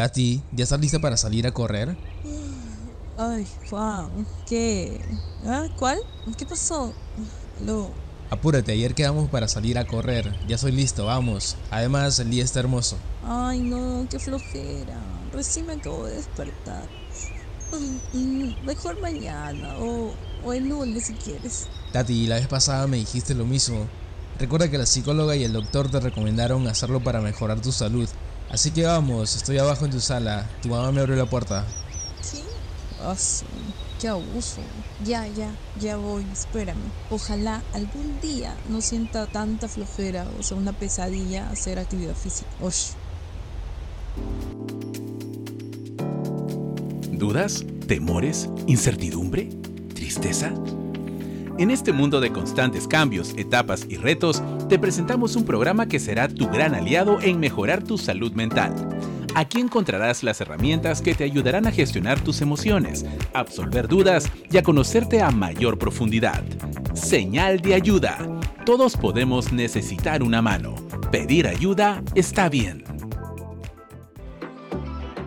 Tati, ¿ya estás lista para salir a correr? Ay, Juan, ¿qué? ¿Ah? ¿Cuál? ¿Qué pasó? Lo... Apúrate, ayer quedamos para salir a correr. Ya soy listo, vamos. Además, el día está hermoso. Ay, no, qué flojera. Recién me acabo de despertar. Mm, mejor mañana o, o el lunes si quieres. Tati, la vez pasada me dijiste lo mismo. Recuerda que la psicóloga y el doctor te recomendaron hacerlo para mejorar tu salud. Así que vamos, estoy abajo en tu sala. Tu mamá me abrió la puerta. ¿Sí? Ah, sí, qué abuso. Ya, ya, ya voy, espérame. Ojalá algún día no sienta tanta flojera o sea una pesadilla hacer actividad física. Osh. ¿Dudas? ¿Temores? ¿Incertidumbre? ¿Tristeza? En este mundo de constantes cambios, etapas y retos, te presentamos un programa que será tu gran aliado en mejorar tu salud mental. Aquí encontrarás las herramientas que te ayudarán a gestionar tus emociones, absolver dudas y a conocerte a mayor profundidad. Señal de ayuda. Todos podemos necesitar una mano. Pedir ayuda está bien.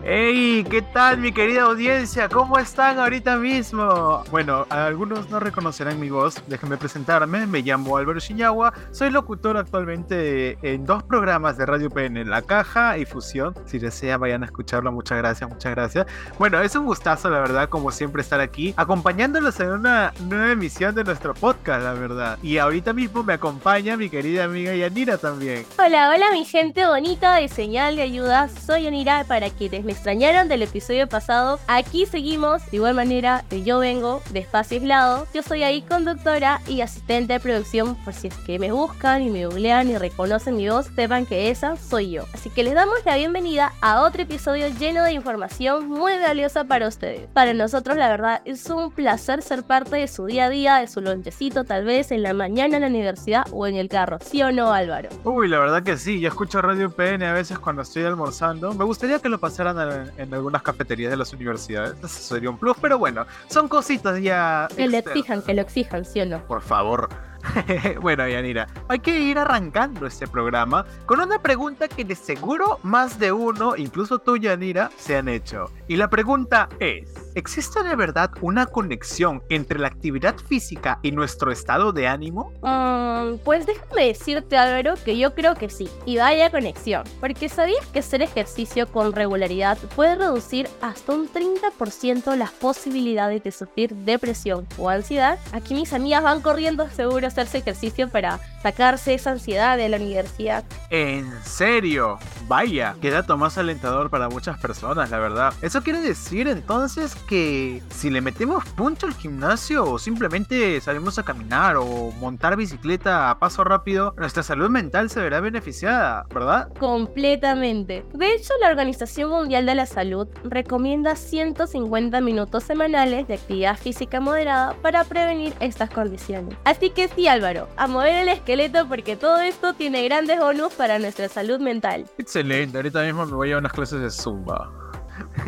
¡Hey! ¿Qué tal mi querida audiencia? ¿Cómo están ahorita mismo? Bueno, algunos no reconocerán mi voz, déjenme presentarme, me llamo Álvaro Shiñagua, soy locutor actualmente en dos programas de Radio PN, La Caja y Fusión, si desean vayan a escucharlo, muchas gracias, muchas gracias. Bueno, es un gustazo la verdad, como siempre estar aquí, acompañándolos en una nueva emisión de nuestro podcast, la verdad. Y ahorita mismo me acompaña mi querida amiga Yanira también. Hola, hola mi gente bonita de Señal de Ayuda, soy Yanira para quienes me extrañaron del episodio pasado, aquí seguimos de igual manera de Yo Vengo, de Espacio Aislado. Yo soy ahí conductora y asistente de producción, por si es que me buscan y me googlean y reconocen mi voz, sepan que esa soy yo. Así que les damos la bienvenida a otro episodio lleno de información muy valiosa para ustedes. Para nosotros, la verdad, es un placer ser parte de su día a día, de su lonchecito, tal vez en la mañana en la universidad o en el carro. ¿Sí o no, Álvaro? Uy, la verdad que sí, yo escucho Radio PN a veces cuando estoy almorzando. Me gustaría que lo pasaran en, en algunas cafeterías de las universidades. Eso sería un plus, pero bueno, son cositas ya. Que le externas. exijan, que lo exijan, ¿sí o no? Por favor. bueno, Yanira, hay que ir arrancando este programa con una pregunta que de seguro más de uno, incluso tú, Yanira, se han hecho. Y la pregunta es, ¿existe de verdad una conexión entre la actividad física y nuestro estado de ánimo? Mm, pues déjame decirte, Álvaro, que yo creo que sí. Y vaya conexión. Porque sabías que hacer ejercicio con regularidad puede reducir hasta un 30% las posibilidades de sufrir depresión o ansiedad. Aquí mis amigas van corriendo seguro a hacerse ejercicio para sacarse esa ansiedad de la universidad. ¿En serio? Vaya, qué dato más alentador para muchas personas, la verdad. Eso quiere decir entonces que si le metemos puncho al gimnasio o simplemente salimos a caminar o montar bicicleta a paso rápido, nuestra salud mental se verá beneficiada, ¿verdad? Completamente. De hecho, la Organización Mundial de la Salud recomienda 150 minutos semanales de actividad física moderada para prevenir estas condiciones. Así que sí, Álvaro, a mover el esqueleto porque todo esto tiene grandes bonus para nuestra salud mental. Excelente, ahorita mismo me voy a unas clases de Zumba.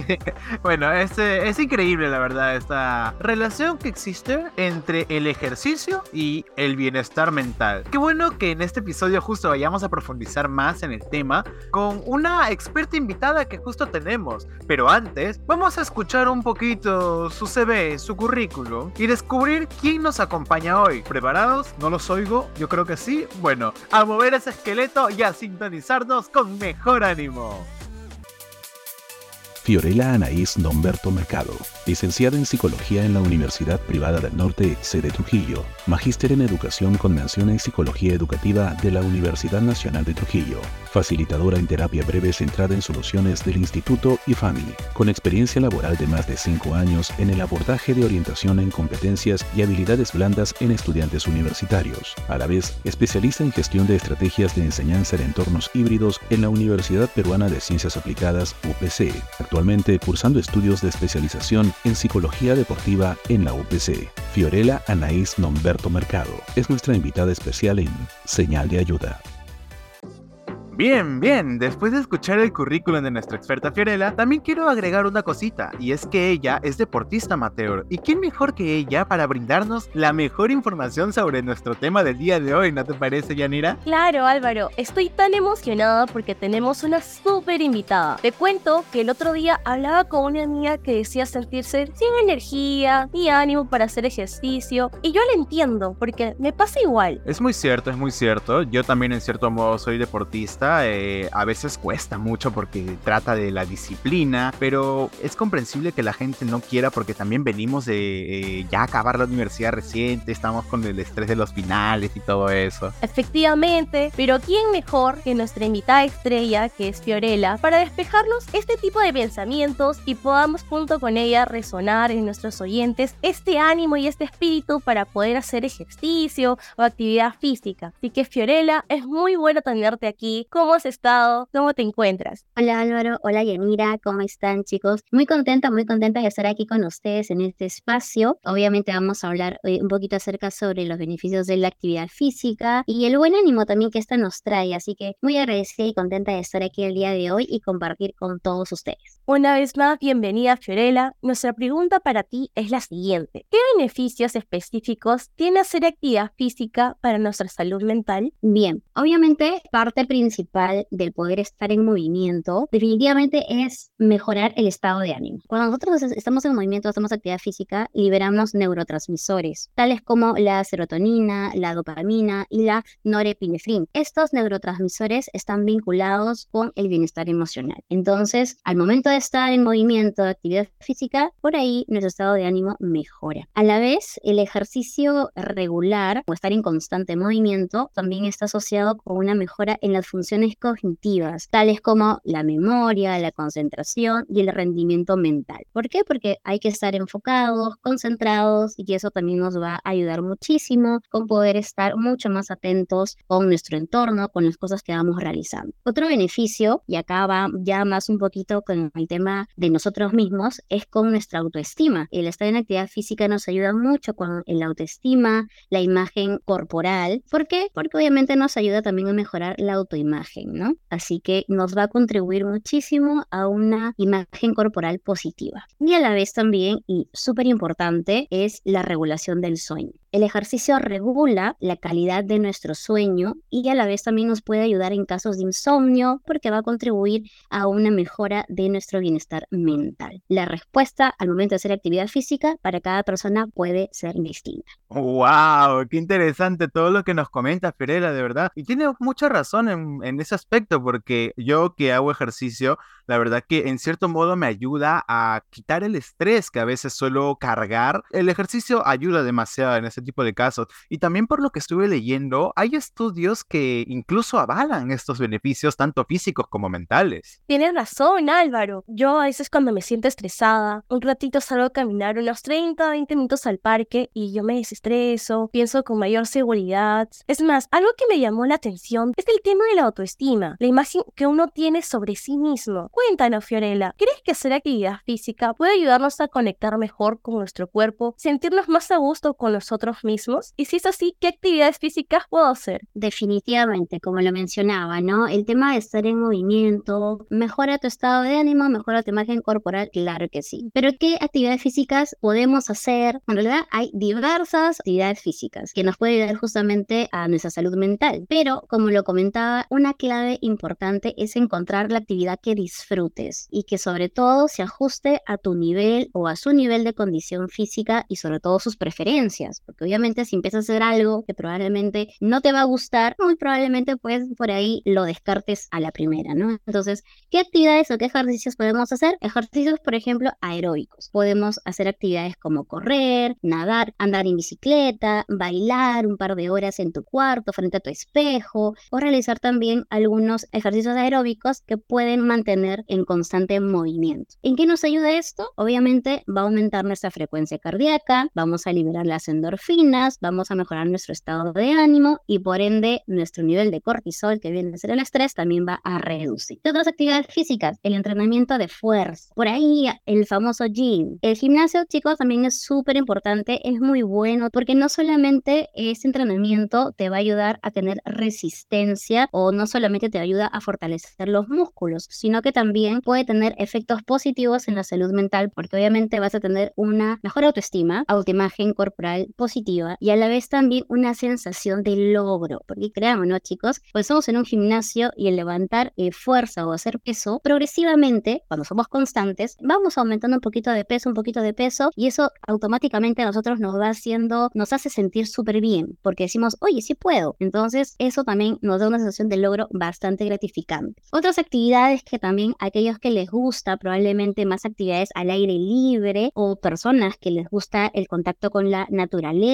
bueno, es, eh, es increíble la verdad esta relación que existe entre el ejercicio y el bienestar mental. Qué bueno que en este episodio justo vayamos a profundizar más en el tema con una experta invitada que justo tenemos. Pero antes, vamos a escuchar un poquito su CV, su currículum y descubrir quién nos acompaña hoy. ¿Preparados? ¿No los oigo? Yo creo que sí. Bueno, a mover ese esqueleto y a sintonizarnos con mejor ánimo. Fiorella Anaís Nomberto Mercado, licenciada en Psicología en la Universidad Privada del Norte, sede Trujillo, magíster en Educación con mención en Psicología Educativa de la Universidad Nacional de Trujillo, facilitadora en terapia breve centrada en soluciones del Instituto IFAMI, con experiencia laboral de más de cinco años en el abordaje de orientación en competencias y habilidades blandas en estudiantes universitarios. A la vez, especialista en gestión de estrategias de enseñanza en entornos híbridos en la Universidad Peruana de Ciencias Aplicadas, UPC, cursando estudios de especialización en psicología deportiva en la UPC. Fiorella Anaís Nomberto Mercado es nuestra invitada especial en Señal de Ayuda. Bien, bien, después de escuchar el currículum de nuestra experta Fiorella, también quiero agregar una cosita, y es que ella es deportista amateur, y quién mejor que ella para brindarnos la mejor información sobre nuestro tema del día de hoy, ¿no te parece, Yanira? Claro, Álvaro, estoy tan emocionada porque tenemos una súper invitada. Te cuento que el otro día hablaba con una amiga que decía sentirse sin energía ni ánimo para hacer ejercicio, y yo la entiendo, porque me pasa igual. Es muy cierto, es muy cierto, yo también en cierto modo soy deportista, eh, a veces cuesta mucho porque trata de la disciplina, pero es comprensible que la gente no quiera porque también venimos de eh, ya acabar la universidad reciente, estamos con el estrés de los finales y todo eso. Efectivamente, pero ¿quién mejor que nuestra invitada estrella, que es Fiorella, para despejarnos este tipo de pensamientos y podamos junto con ella resonar en nuestros oyentes este ánimo y este espíritu para poder hacer ejercicio o actividad física? Así que Fiorella, es muy bueno tenerte aquí ¿Cómo has estado? ¿Cómo te encuentras? Hola Álvaro, hola Yanira, ¿cómo están chicos? Muy contenta, muy contenta de estar aquí con ustedes en este espacio. Obviamente vamos a hablar eh, un poquito acerca sobre los beneficios de la actividad física y el buen ánimo también que esta nos trae. Así que muy agradecida y contenta de estar aquí el día de hoy y compartir con todos ustedes. Una vez más, bienvenida Fiorella. Nuestra pregunta para ti es la siguiente. ¿Qué beneficios específicos tiene hacer actividad física para nuestra salud mental? Bien, obviamente parte principal del poder estar en movimiento definitivamente es mejorar el estado de ánimo. Cuando nosotros estamos en movimiento, hacemos actividad física, liberamos neurotransmisores, tales como la serotonina, la dopamina y la norepinefrina. Estos neurotransmisores están vinculados con el bienestar emocional. Entonces, al momento de estar en movimiento, actividad física, por ahí nuestro estado de ánimo mejora. A la vez, el ejercicio regular o estar en constante movimiento también está asociado con una mejora en las funciones cognitivas, tales como la memoria, la concentración y el rendimiento mental. ¿Por qué? Porque hay que estar enfocados, concentrados y eso también nos va a ayudar muchísimo con poder estar mucho más atentos con nuestro entorno, con las cosas que vamos realizando. Otro beneficio, y acá va ya más un poquito con el tema de nosotros mismos, es con nuestra autoestima. El estar en actividad física nos ayuda mucho con la autoestima, la imagen corporal. ¿Por qué? Porque obviamente nos ayuda también a mejorar la autoimagen. ¿No? Así que nos va a contribuir muchísimo a una imagen corporal positiva. Y a la vez también, y súper importante, es la regulación del sueño. El ejercicio regula la calidad de nuestro sueño y a la vez también nos puede ayudar en casos de insomnio porque va a contribuir a una mejora de nuestro bienestar mental. La respuesta al momento de hacer actividad física para cada persona puede ser distinta. ¡Wow! ¡Qué interesante todo lo que nos comenta Ferela, de verdad! Y tiene mucha razón en, en ese aspecto porque yo que hago ejercicio, la verdad que en cierto modo me ayuda a quitar el estrés que a veces suelo cargar. El ejercicio ayuda demasiado en ese tipo de casos. Y también por lo que estuve leyendo, hay estudios que incluso avalan estos beneficios, tanto físicos como mentales. Tienes razón, Álvaro. Yo a veces cuando me siento estresada, un ratito salgo a caminar unos 30, 20 minutos al parque y yo me desestreso, pienso con mayor seguridad. Es más, algo que me llamó la atención es el tema de la autoestima, la imagen que uno tiene sobre sí mismo. Cuéntanos, Fiorella, ¿crees que hacer actividad física puede ayudarnos a conectar mejor con nuestro cuerpo, sentirnos más a gusto con nosotros mismos? Y si es así, ¿qué actividades físicas puedo hacer? Definitivamente, como lo mencionaba, ¿no? El tema de estar en movimiento mejora tu estado de ánimo, mejora tu imagen corporal, claro que sí. Pero ¿qué actividades físicas podemos hacer? En realidad hay diversas actividades físicas que nos pueden ayudar justamente a nuestra salud mental. Pero, como lo comentaba, una clave importante es encontrar la actividad que disfrutes y que sobre todo se ajuste a tu nivel o a su nivel de condición física y sobre todo sus preferencias, obviamente si empiezas a hacer algo que probablemente no te va a gustar, muy probablemente pues por ahí lo descartes a la primera, ¿no? Entonces, ¿qué actividades o qué ejercicios podemos hacer? Ejercicios, por ejemplo, aeróbicos. Podemos hacer actividades como correr, nadar, andar en bicicleta, bailar un par de horas en tu cuarto frente a tu espejo o realizar también algunos ejercicios aeróbicos que pueden mantener en constante movimiento. ¿En qué nos ayuda esto? Obviamente va a aumentar nuestra frecuencia cardíaca, vamos a liberar las endorfinas vamos a mejorar nuestro estado de ánimo y por ende nuestro nivel de cortisol, que viene a ser el estrés, también va a reducir. ¿Qué otras actividades físicas? El entrenamiento de fuerza. Por ahí el famoso gym. El gimnasio, chicos, también es súper importante, es muy bueno porque no solamente ese entrenamiento te va a ayudar a tener resistencia o no solamente te ayuda a fortalecer los músculos, sino que también puede tener efectos positivos en la salud mental porque obviamente vas a tener una mejor autoestima, autoimagen corporal positiva y a la vez también una sensación de logro, porque creamos, ¿no, chicos? Pues somos en un gimnasio y el levantar eh, fuerza o hacer peso, progresivamente, cuando somos constantes, vamos aumentando un poquito de peso, un poquito de peso y eso automáticamente a nosotros nos va haciendo, nos hace sentir súper bien, porque decimos, oye, sí puedo. Entonces, eso también nos da una sensación de logro bastante gratificante. Otras actividades que también aquellos que les gusta, probablemente más actividades al aire libre o personas que les gusta el contacto con la naturaleza,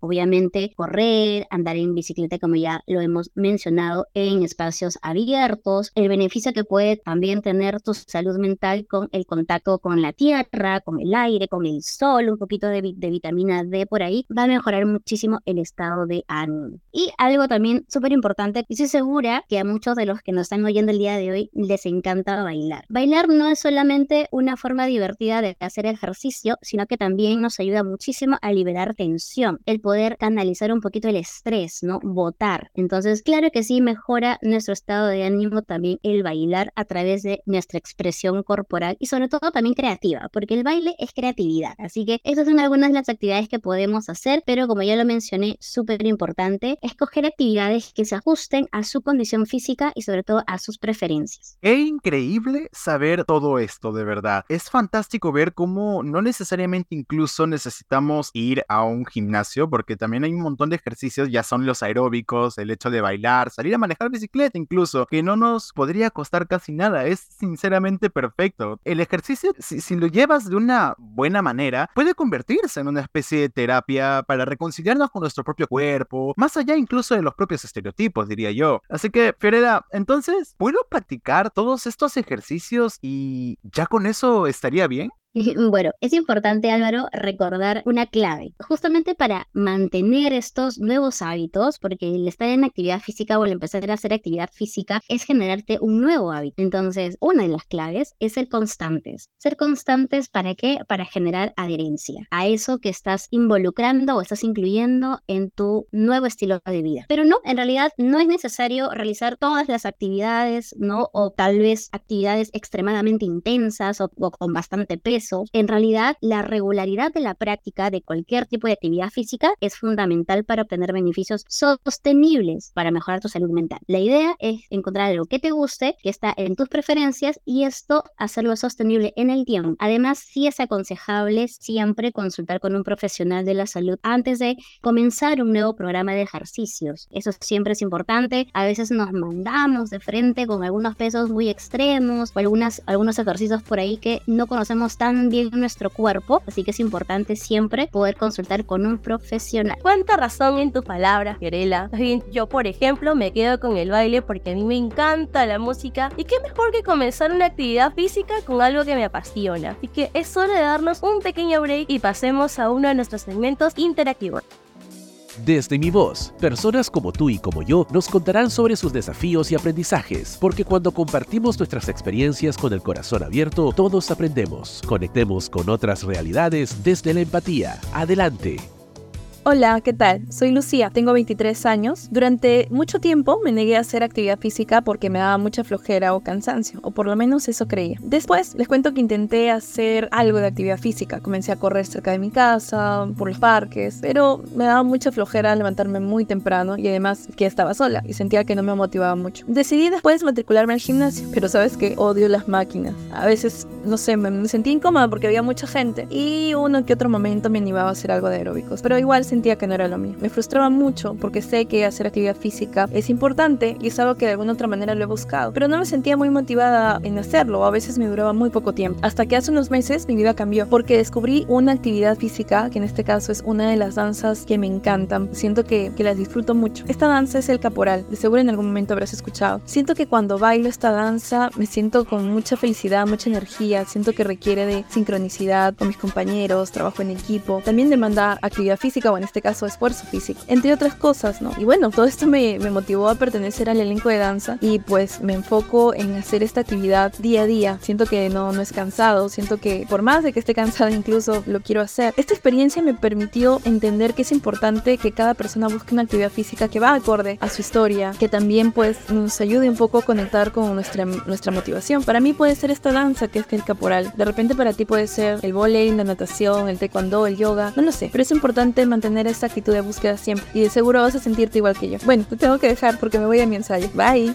obviamente correr, andar en bicicleta, como ya lo hemos mencionado, en espacios abiertos, el beneficio que puede también tener tu salud mental con el contacto con la tierra, con el aire, con el sol, un poquito de, de vitamina D por ahí, va a mejorar muchísimo el estado de ánimo. Y algo también súper importante, y estoy segura que a muchos de los que nos están oyendo el día de hoy les encanta bailar. Bailar no es solamente una forma divertida de hacer ejercicio, sino que también nos ayuda muchísimo a liberar tensión, el poder canalizar un poquito el estrés, ¿no? Votar. Entonces, claro que sí, mejora nuestro estado de ánimo también el bailar a través de nuestra expresión corporal y sobre todo también creativa, porque el baile es creatividad. Así que esas son algunas de las actividades que podemos hacer, pero como ya lo mencioné, súper importante, escoger actividades que se ajusten a su condición física y sobre todo a sus preferencias. Qué increíble saber todo esto, de verdad. Es fantástico ver cómo no necesariamente incluso necesitamos ir a un gimnasio, porque también hay un montón de ejercicios, ya son los aeróbicos, el hecho de bailar, salir a manejar bicicleta incluso, que no nos podría costar casi nada. Es sinceramente perfecto. El ejercicio, si, si lo llevas de una buena manera, puede convertirse en una especie de terapia para reconciliarnos con nuestro propio cuerpo, más allá incluso de los propios estereotipos, diría yo. Así que, Fiorella, entonces, ¿puedo practicar todos estos ejercicios y ya con eso estaría bien? Bueno, es importante, Álvaro, recordar una clave, justamente para mantener estos nuevos hábitos, porque el estar en actividad física o el empezar a hacer actividad física es generarte un nuevo hábito. Entonces, una de las claves es ser constantes. Ser constantes para qué? Para generar adherencia a eso que estás involucrando o estás incluyendo en tu nuevo estilo de vida. Pero no, en realidad no es necesario realizar todas las actividades, ¿no? O tal vez actividades extremadamente intensas o, o con bastante peso en realidad la regularidad de la práctica de cualquier tipo de actividad física es fundamental para obtener beneficios sostenibles para mejorar tu salud mental. La idea es encontrar algo que te guste, que está en tus preferencias y esto hacerlo sostenible en el tiempo. Además, sí es aconsejable siempre consultar con un profesional de la salud antes de comenzar un nuevo programa de ejercicios. Eso siempre es importante. A veces nos mandamos de frente con algunos pesos muy extremos o algunas, algunos ejercicios por ahí que no conocemos tan bien nuestro cuerpo, así que es importante siempre poder consultar con un profesional. Cuánta razón en tus palabras, Fiorella. Yo, por ejemplo, me quedo con el baile porque a mí me encanta la música y qué mejor que comenzar una actividad física con algo que me apasiona. Así que es hora de darnos un pequeño break y pasemos a uno de nuestros segmentos interactivos. Desde mi voz, personas como tú y como yo nos contarán sobre sus desafíos y aprendizajes, porque cuando compartimos nuestras experiencias con el corazón abierto, todos aprendemos. Conectemos con otras realidades desde la empatía. Adelante. Hola, ¿qué tal? Soy Lucía, tengo 23 años. Durante mucho tiempo me negué a hacer actividad física porque me daba mucha flojera o cansancio, o por lo menos eso creía. Después les cuento que intenté hacer algo de actividad física. Comencé a correr cerca de mi casa, por los parques, pero me daba mucha flojera levantarme muy temprano y además que estaba sola y sentía que no me motivaba mucho. Decidí después matricularme al gimnasio, pero sabes que odio las máquinas. A veces, no sé, me, me sentía incómoda porque había mucha gente y uno que otro momento me animaba a hacer algo de aeróbicos, pero igual sentía que no era lo mío. Me frustraba mucho porque sé que hacer actividad física es importante y es algo que de alguna otra manera lo he buscado, pero no me sentía muy motivada en hacerlo, a veces me duraba muy poco tiempo. Hasta que hace unos meses mi vida cambió porque descubrí una actividad física que en este caso es una de las danzas que me encantan. Siento que, que las disfruto mucho. Esta danza es el caporal, de seguro en algún momento habrás escuchado. Siento que cuando bailo esta danza me siento con mucha felicidad, mucha energía, siento que requiere de sincronicidad con mis compañeros, trabajo en equipo, también demanda actividad física, bueno, en este caso esfuerzo físico, entre otras cosas, ¿no? Y bueno, todo esto me, me motivó a pertenecer al elenco de danza y pues me enfoco en hacer esta actividad día a día. Siento que no, no es cansado, siento que por más de que esté cansada incluso lo quiero hacer. Esta experiencia me permitió entender que es importante que cada persona busque una actividad física que va acorde a su historia, que también pues nos ayude un poco a conectar con nuestra, nuestra motivación. Para mí puede ser esta danza que es el caporal. De repente para ti puede ser el volei, la natación, el taekwondo, el yoga, no lo sé. Pero es importante mantener esta actitud de búsqueda siempre y de seguro vas a sentirte igual que yo. Bueno, te tengo que dejar porque me voy a mi ensayo. Bye.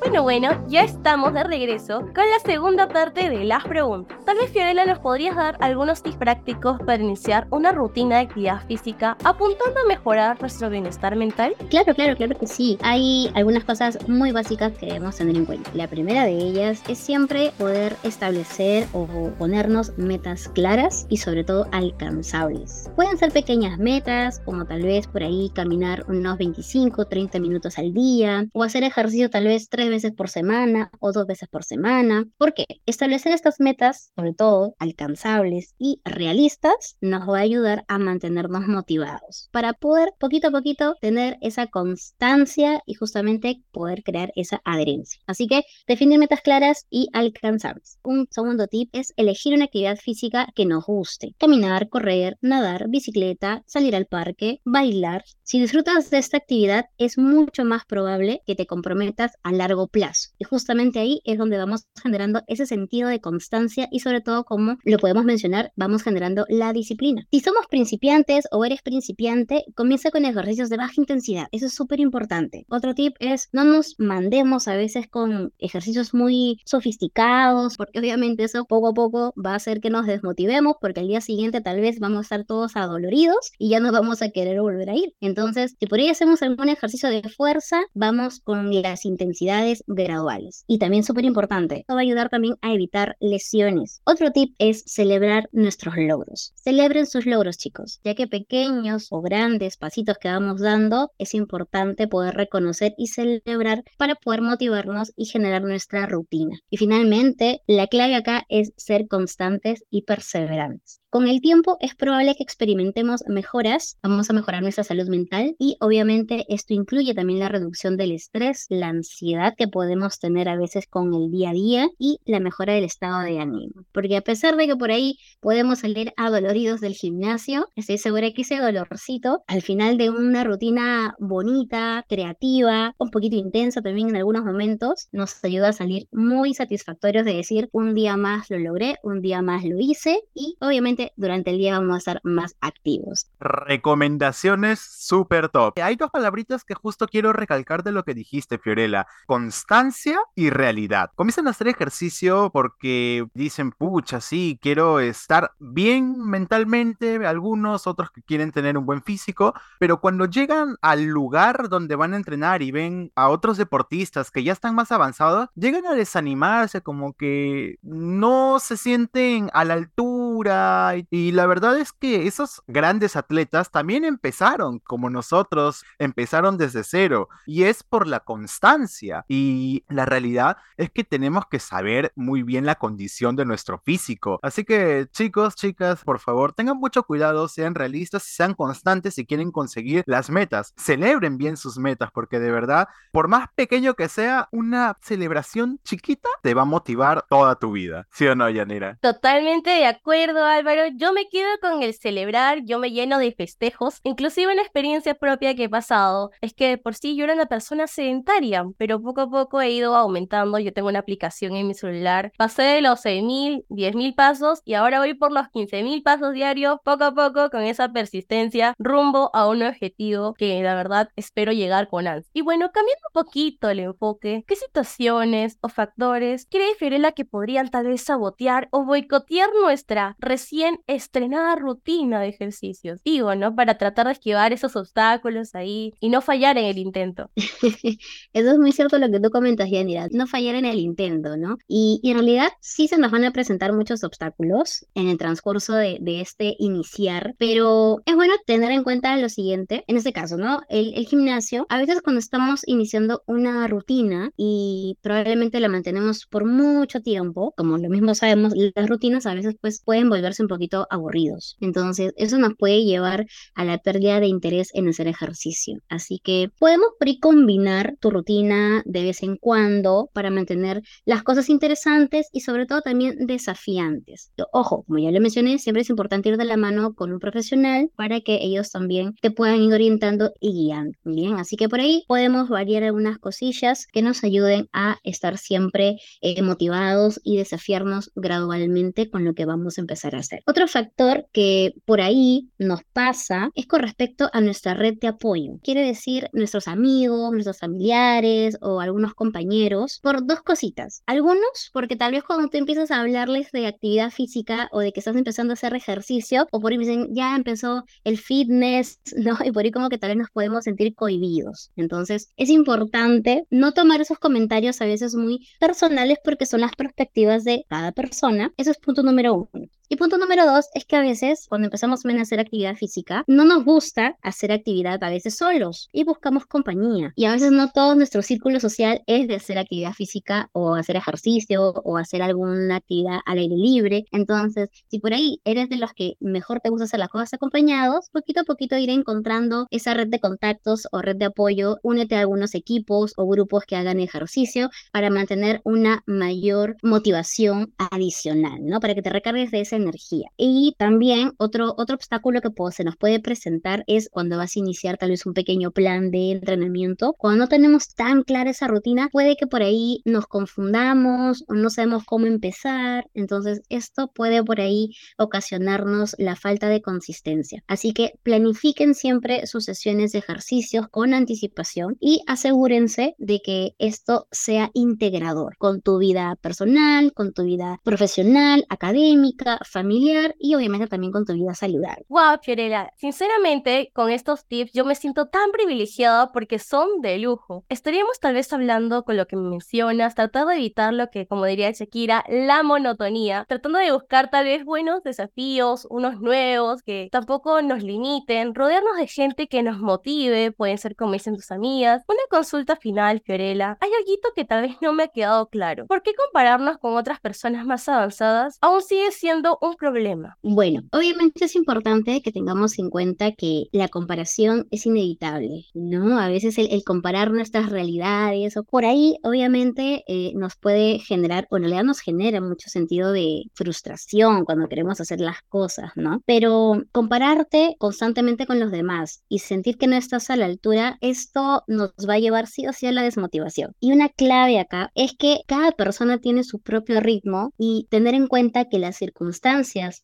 Bueno, bueno, ya estamos de regreso con la segunda parte de las preguntas. Tal vez Fiorella nos podrías dar algunos tips prácticos para iniciar una rutina de actividad física apuntando a mejorar nuestro bienestar mental. Claro, claro, claro que sí. Hay algunas cosas muy básicas que debemos tener en cuenta. La primera de ellas es siempre poder establecer o ponernos metas claras y sobre todo alcanzables. Pueden ser pequeñas metas, como tal vez por ahí caminar unos 25, 30 minutos al día o hacer ejercicio tal vez tres veces por semana o dos veces por semana. ¿Por qué? Establecer estas metas, sobre todo alcanzables y realistas, nos va a ayudar a mantenernos motivados para poder poquito a poquito tener esa constancia y justamente poder crear esa adherencia. Así que definir metas claras y alcanzables. Un segundo tip es elegir una actividad física que nos guste. Caminar, correr, nadar, bicicleta, salir al parque, bailar. Si disfrutas de esta actividad, es mucho más probable que te comprometas a largo plazo. Y justamente ahí es donde vamos generando ese sentido de constancia y sobre todo, como lo podemos mencionar, vamos generando la disciplina. Si somos principiantes o eres principiante, comienza con ejercicios de baja intensidad. Eso es súper importante. Otro tip es no nos mandemos a veces con ejercicios muy sofisticados, porque obviamente eso poco a poco va a hacer que nos desmotivemos, porque al día siguiente tal vez vamos a estar todos adoloridos y ya no vamos a querer volver a ir. Entonces, si por ahí hacemos algún ejercicio de fuerza, vamos con las intensidades graduales. Y también súper importante, esto va a ayudar también a evitar lesiones. Otro tip es celebrar nuestros logros. Celebren sus logros, chicos, ya que pequeños o grandes pasitos que vamos dando, es importante poder reconocer y celebrar para poder motivarnos y generar nuestra rutina. Y finalmente, la clave acá es ser constantes y perseverantes. Con el tiempo es probable que experimentemos mejoras, vamos a mejorar nuestra salud mental y obviamente esto incluye también la reducción del estrés, la ansiedad que podemos tener a veces con el día a día y la mejora del estado de ánimo. Porque a pesar de que por ahí podemos salir adoloridos del gimnasio, estoy segura que ese dolorcito al final de una rutina bonita, creativa, un poquito intensa también en algunos momentos, nos ayuda a salir muy satisfactorios de decir un día más lo logré, un día más lo hice y obviamente durante el día vamos a estar más activos. Recomendaciones súper top. Hay dos palabritas que justo quiero recalcar de lo que dijiste, Fiorella. Constancia y realidad. Comienzan a hacer ejercicio porque dicen, pucha, sí, quiero estar bien mentalmente, algunos, otros que quieren tener un buen físico, pero cuando llegan al lugar donde van a entrenar y ven a otros deportistas que ya están más avanzados, llegan a desanimarse, como que no se sienten a la altura y, la verdad es que esos grandes atletas también empezaron como nosotros, empezaron desde cero y es por la constancia y la realidad es que tenemos que saber muy bien la condición de nuestro físico. Así que chicos, chicas, por favor, tengan mucho cuidado, sean realistas y sean constantes si quieren conseguir las metas. Celebren bien sus metas porque de verdad, por más pequeño que sea, una celebración chiquita te va a motivar toda tu vida. ¿Sí o no, Yanira? Totalmente de acuerdo, Álvaro yo me quedo con el celebrar, yo me lleno de festejos. Inclusive una experiencia propia que he pasado es que por sí yo era una persona sedentaria, pero poco a poco he ido aumentando. Yo tengo una aplicación en mi celular. Pasé de los 6.000, 10.000 pasos y ahora voy por los 15.000 pasos diarios, poco a poco, con esa persistencia, rumbo a un objetivo que la verdad espero llegar con ansia. Y bueno, cambiando un poquito el enfoque, ¿qué situaciones o factores cree Fiorella que podrían tal vez sabotear o boicotear nuestra recién estrenada rutina de ejercicios. Digo, ¿no? Para tratar de esquivar esos obstáculos ahí y no fallar en el intento. Eso es muy cierto lo que tú comentas, Yanira. No fallar en el intento, ¿no? Y, en realidad sí se nos van a presentar muchos obstáculos en el transcurso de, este iniciar, pero es bueno tener en cuenta lo siguiente. En este caso, ¿no? El, el gimnasio, a veces cuando estamos iniciando una rutina y probablemente la mantenemos por mucho tiempo, como lo mismo sabemos, las rutinas a veces pues pueden volverse un poquito aburridos. Entonces, eso nos puede llevar a la pérdida de interés en hacer ejercicio. Así que podemos por combinar tu rutina de vez en cuando para mantener las cosas interesantes y sobre todo también desafiantes. Ojo, como ya lo mencioné, siempre es importante ir de la mano con un profesional para que ellos también te puedan ir orientando y guiando. Bien, así que por ahí podemos variar algunas cosillas que nos ayuden a estar siempre eh, motivados y desafiarnos gradualmente con lo que vamos a empezar a hacer. Otro factor que por ahí nos pasa es con respecto a nuestra red de apoyo. Quiere decir nuestros amigos, nuestros familiares o algunos compañeros por dos cositas. Algunos porque tal vez cuando tú empiezas a hablarles de actividad física o de que estás empezando a hacer ejercicio o por ahí dicen ya empezó el fitness, ¿no? Y por ahí como que tal vez nos podemos sentir cohibidos. Entonces es importante no tomar esos comentarios a veces muy personales porque son las perspectivas de cada persona. Eso es punto número uno. Y punto número dos es que a veces cuando empezamos a hacer actividad física, no nos gusta hacer actividad a veces solos y buscamos compañía. Y a veces no todo nuestro círculo social es de hacer actividad física o hacer ejercicio o hacer alguna actividad al aire libre. Entonces, si por ahí eres de los que mejor te gusta hacer las cosas acompañados, poquito a poquito iré encontrando esa red de contactos o red de apoyo. Únete a algunos equipos o grupos que hagan ejercicio para mantener una mayor motivación adicional, ¿no? Para que te recargues de ese energía. Y también otro, otro obstáculo que se nos puede presentar es cuando vas a iniciar tal vez un pequeño plan de entrenamiento. Cuando no tenemos tan clara esa rutina, puede que por ahí nos confundamos o no sabemos cómo empezar. Entonces, esto puede por ahí ocasionarnos la falta de consistencia. Así que planifiquen siempre sus sesiones de ejercicios con anticipación y asegúrense de que esto sea integrador con tu vida personal, con tu vida profesional, académica, familiar y obviamente también con tu vida saludable. Wow, Fiorella, sinceramente con estos tips yo me siento tan privilegiada porque son de lujo. Estaríamos tal vez hablando con lo que mencionas, tratando de evitar lo que, como diría Shakira, la monotonía, tratando de buscar tal vez buenos desafíos, unos nuevos que tampoco nos limiten, rodearnos de gente que nos motive, pueden ser como dicen tus amigas. Una consulta final, Fiorella. Hay algo que tal vez no me ha quedado claro. ¿Por qué compararnos con otras personas más avanzadas aún sigue siendo un problema? Bueno, obviamente es importante que tengamos en cuenta que la comparación es inevitable, ¿no? A veces el, comparar nuestras realidades o por ahí, obviamente, eh, nos puede generar, o en realidad nos genera mucho sentido de frustración cuando queremos hacer las cosas, ¿no? Pero compararte constantemente con los demás y sentir que no estás a la altura, esto nos va a llevar sí o sí a la desmotivación. Y una clave acá es que cada persona tiene su propio ritmo y tener en cuenta que las circunstancias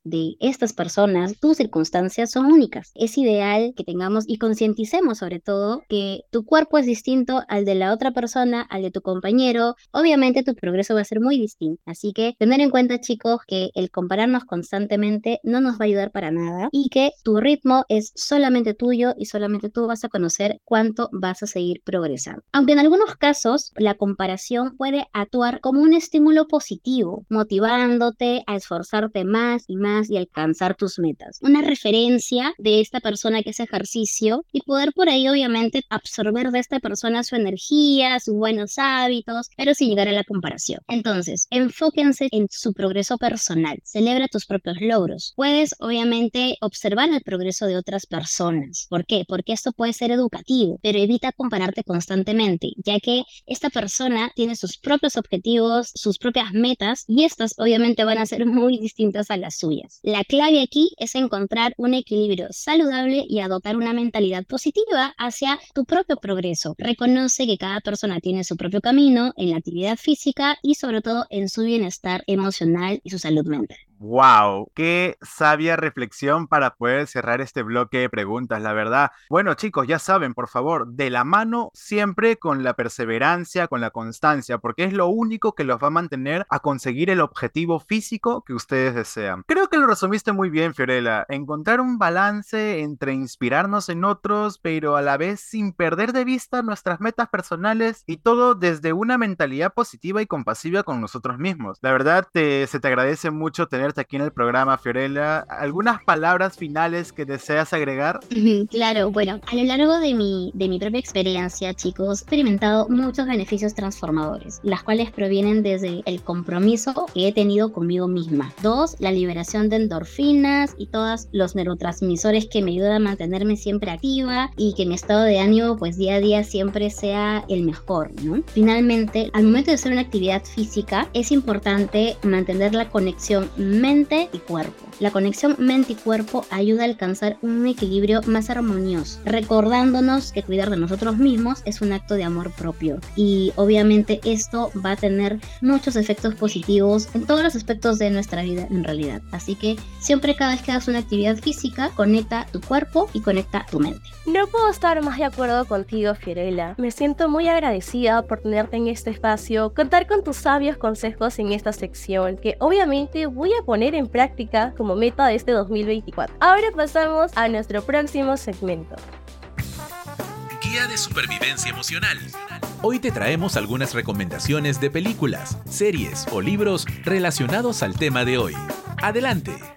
de estas personas, tus circunstancias son únicas. Es ideal que tengamos y concienticemos sobre todo que tu cuerpo es distinto al de la otra persona, al de tu compañero. Obviamente tu progreso va a ser muy distinto. Así que tener en cuenta chicos que el compararnos constantemente no nos va a ayudar para nada y que tu ritmo es solamente tuyo y solamente tú vas a conocer cuánto vas a seguir progresando. Aunque en algunos casos la comparación puede actuar como un estímulo positivo, motivándote a esforzarte más y más y alcanzar tus metas. Una referencia de esta persona que hace ejercicio y poder por ahí obviamente absorber de esta persona su energía, sus buenos hábitos, pero sin llegar a la comparación. Entonces, enfóquense en su progreso personal, celebra tus propios logros. Puedes obviamente observar el progreso de otras personas. ¿Por qué? Porque esto puede ser educativo, pero evita compararte constantemente, ya que esta persona tiene sus propios objetivos, sus propias metas y estas obviamente van a ser muy distintas a las suyas. La clave aquí es encontrar un equilibrio saludable y adoptar una mentalidad positiva hacia tu propio progreso. Reconoce que cada persona tiene su propio camino en la actividad física y sobre todo en su bienestar emocional y su salud mental. Wow, qué sabia reflexión para poder cerrar este bloque de preguntas, la verdad. Bueno, chicos, ya saben, por favor, de la mano siempre con la perseverancia, con la constancia, porque es lo único que los va a mantener a conseguir el objetivo físico que ustedes desean. Creo que lo resumiste muy bien, Fiorella. Encontrar un balance entre inspirarnos en otros, pero a la vez sin perder de vista nuestras metas personales y todo desde una mentalidad positiva y compasiva con nosotros mismos. La verdad, se te agradece mucho tener tenerte aquí en el programa, Fiorella. ¿Algunas palabras finales que deseas agregar? Claro, bueno, a lo largo de mi, de mi propia experiencia, chicos, he experimentado muchos beneficios transformadores, las cuales provienen desde el compromiso que he tenido conmigo misma. Dos, la liberación de endorfinas y todos los neurotransmisores que me ayudan a mantenerme siempre activa y que mi estado de ánimo pues día a día siempre sea el mejor, ¿no? Finalmente, al momento de hacer una actividad física es importante mantener la conexión mente y cuerpo. La conexión mente y cuerpo ayuda a alcanzar un equilibrio más armonioso, recordándonos que cuidar de nosotros mismos es un acto de amor propio y obviamente esto va a tener muchos efectos positivos en todos los aspectos de nuestra vida en realidad. Así que siempre cada vez que hagas una actividad física, conecta tu cuerpo y conecta tu mente. No puedo estar más de acuerdo contigo, Fiorella. Me siento muy agradecida por tenerte en este espacio, contar con tus sabios consejos en esta sección, que obviamente voy a poner en práctica como meta de este 2024. Ahora pasamos a nuestro próximo segmento. Guía de supervivencia emocional. Hoy te traemos algunas recomendaciones de películas, series o libros relacionados al tema de hoy. Adelante.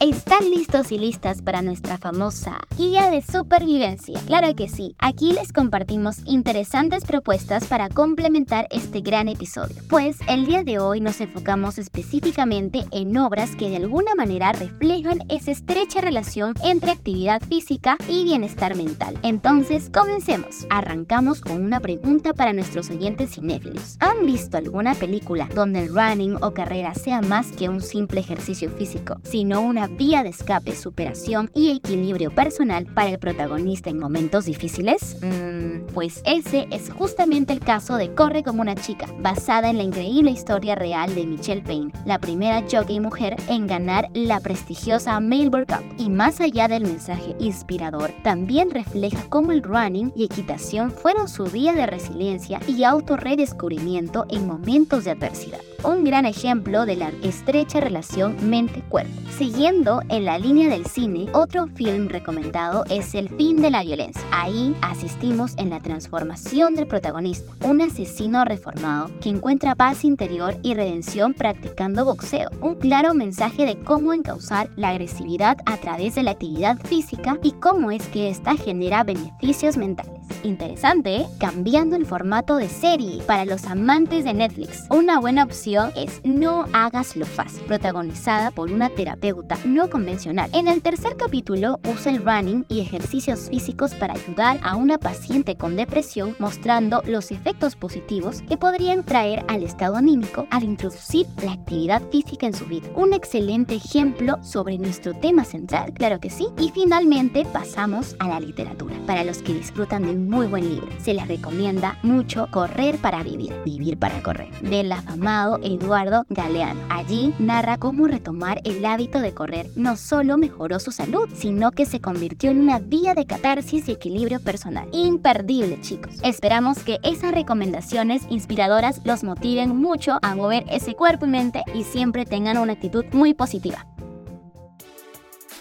¿Están listos y listas para nuestra famosa guía de supervivencia? Claro que sí, aquí les compartimos interesantes propuestas para complementar este gran episodio. Pues el día de hoy nos enfocamos específicamente en obras que de alguna manera reflejan esa estrecha relación entre actividad física y bienestar mental. Entonces, comencemos. Arrancamos con una pregunta para nuestros oyentes cinéfilos. ¿Han visto alguna película donde el running o carrera sea más que un simple ejercicio físico, sino una vía de escape, superación y equilibrio personal para el protagonista en momentos difíciles? Mm, pues ese es justamente el caso de Corre como una chica, basada en la increíble historia real de Michelle Payne, la primera jockey mujer en ganar la prestigiosa Melbourne Cup. Y más allá del mensaje inspirador, también refleja cómo el running y equitación fueron su vía de resiliencia y autorredescubrimiento en momentos de adversidad. Un gran ejemplo de la estrecha relación mente-cuerpo. Siguiendo en la línea del cine, otro film recomendado es El fin de la violencia. Ahí asistimos en la transformación del protagonista, un asesino reformado que encuentra paz interior y redención practicando boxeo. Un claro mensaje de cómo encauzar la agresividad a través de la actividad física y cómo es que esta genera beneficios mentales. Interesante, ¿eh? cambiando el formato de serie para los amantes de Netflix. Una buena opción es No hagas lo fácil, protagonizada por una terapeuta no convencional. En el tercer capítulo usa el running y ejercicios físicos para ayudar a una paciente con depresión mostrando los efectos positivos que podrían traer al estado anímico al introducir la actividad física en su vida. Un excelente ejemplo sobre nuestro tema central, claro que sí. Y finalmente pasamos a la literatura. Para los que disfrutan de un muy buen libro, se les recomienda mucho Correr para Vivir, Vivir para Correr, del afamado Eduardo Galeano. Allí narra cómo retomar el hábito de correr no solo mejoró su salud, sino que se convirtió en una vía de catarsis y equilibrio personal. Imperdible, chicos. Esperamos que esas recomendaciones inspiradoras los motiven mucho a mover ese cuerpo y mente y siempre tengan una actitud muy positiva.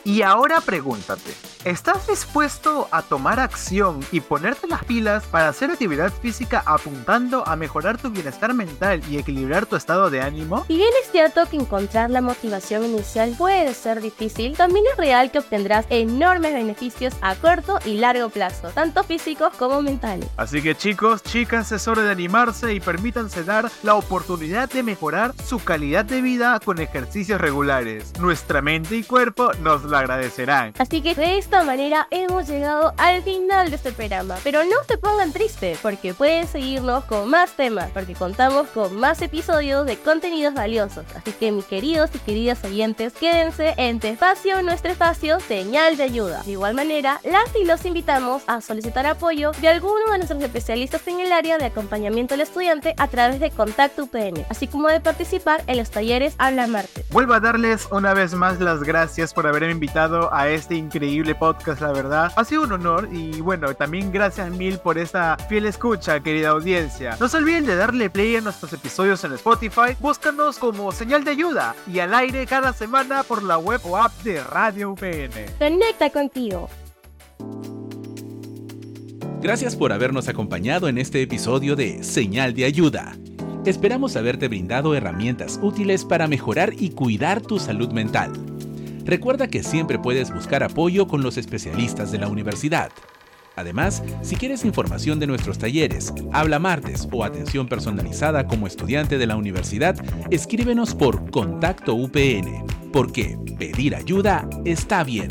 Y ahora pregúntate, ¿estás dispuesto a tomar acción y ponerte las pilas para hacer actividad física apuntando a mejorar tu bienestar mental y equilibrar tu estado de ánimo? Si bien es cierto que encontrar la motivación inicial puede ser difícil, también es real que obtendrás enormes beneficios a corto y largo plazo, tanto físicos como mentales. Así que chicos, chicas, es hora de animarse y permítanse dar la oportunidad de mejorar su calidad de vida con ejercicios regulares. Nuestra mente y cuerpo nos lo agradecerán. Así que de esta manera hemos llegado al final de este programa. Pero no se pongan tristes, porque pueden seguirnos con más temas, porque contamos con más episodios de contenidos valiosos. Así que mis queridos y queridas oyentes, quédense en tu espacio, nuestro espacio, señal de ayuda. De igual manera, las y los invitamos a solicitar apoyo de alguno de nuestros especialistas en el área de acompañamiento al estudiante a través de Contacto UPN, así como de participar en los talleres Habla Martes. Vuelvo a darles una vez más las gracias por haberme invitado a este increíble podcast, la verdad. Ha sido un honor y bueno, también gracias mil por esta fiel escucha, querida audiencia. No se olviden de darle play a nuestros episodios en Spotify, búscanos como señal de ayuda y al aire cada semana por la web o app de Radio UPN. Conecta contigo. Gracias por habernos acompañado en este episodio de Señal de Ayuda. Esperamos haberte brindado herramientas útiles para mejorar y cuidar tu salud mental. Recuerda que siempre puedes buscar apoyo con los especialistas de la universidad. Además, si quieres información de nuestros talleres, habla martes o atención personalizada como estudiante de la universidad, escríbenos por Contacto UPN, porque pedir ayuda está bien.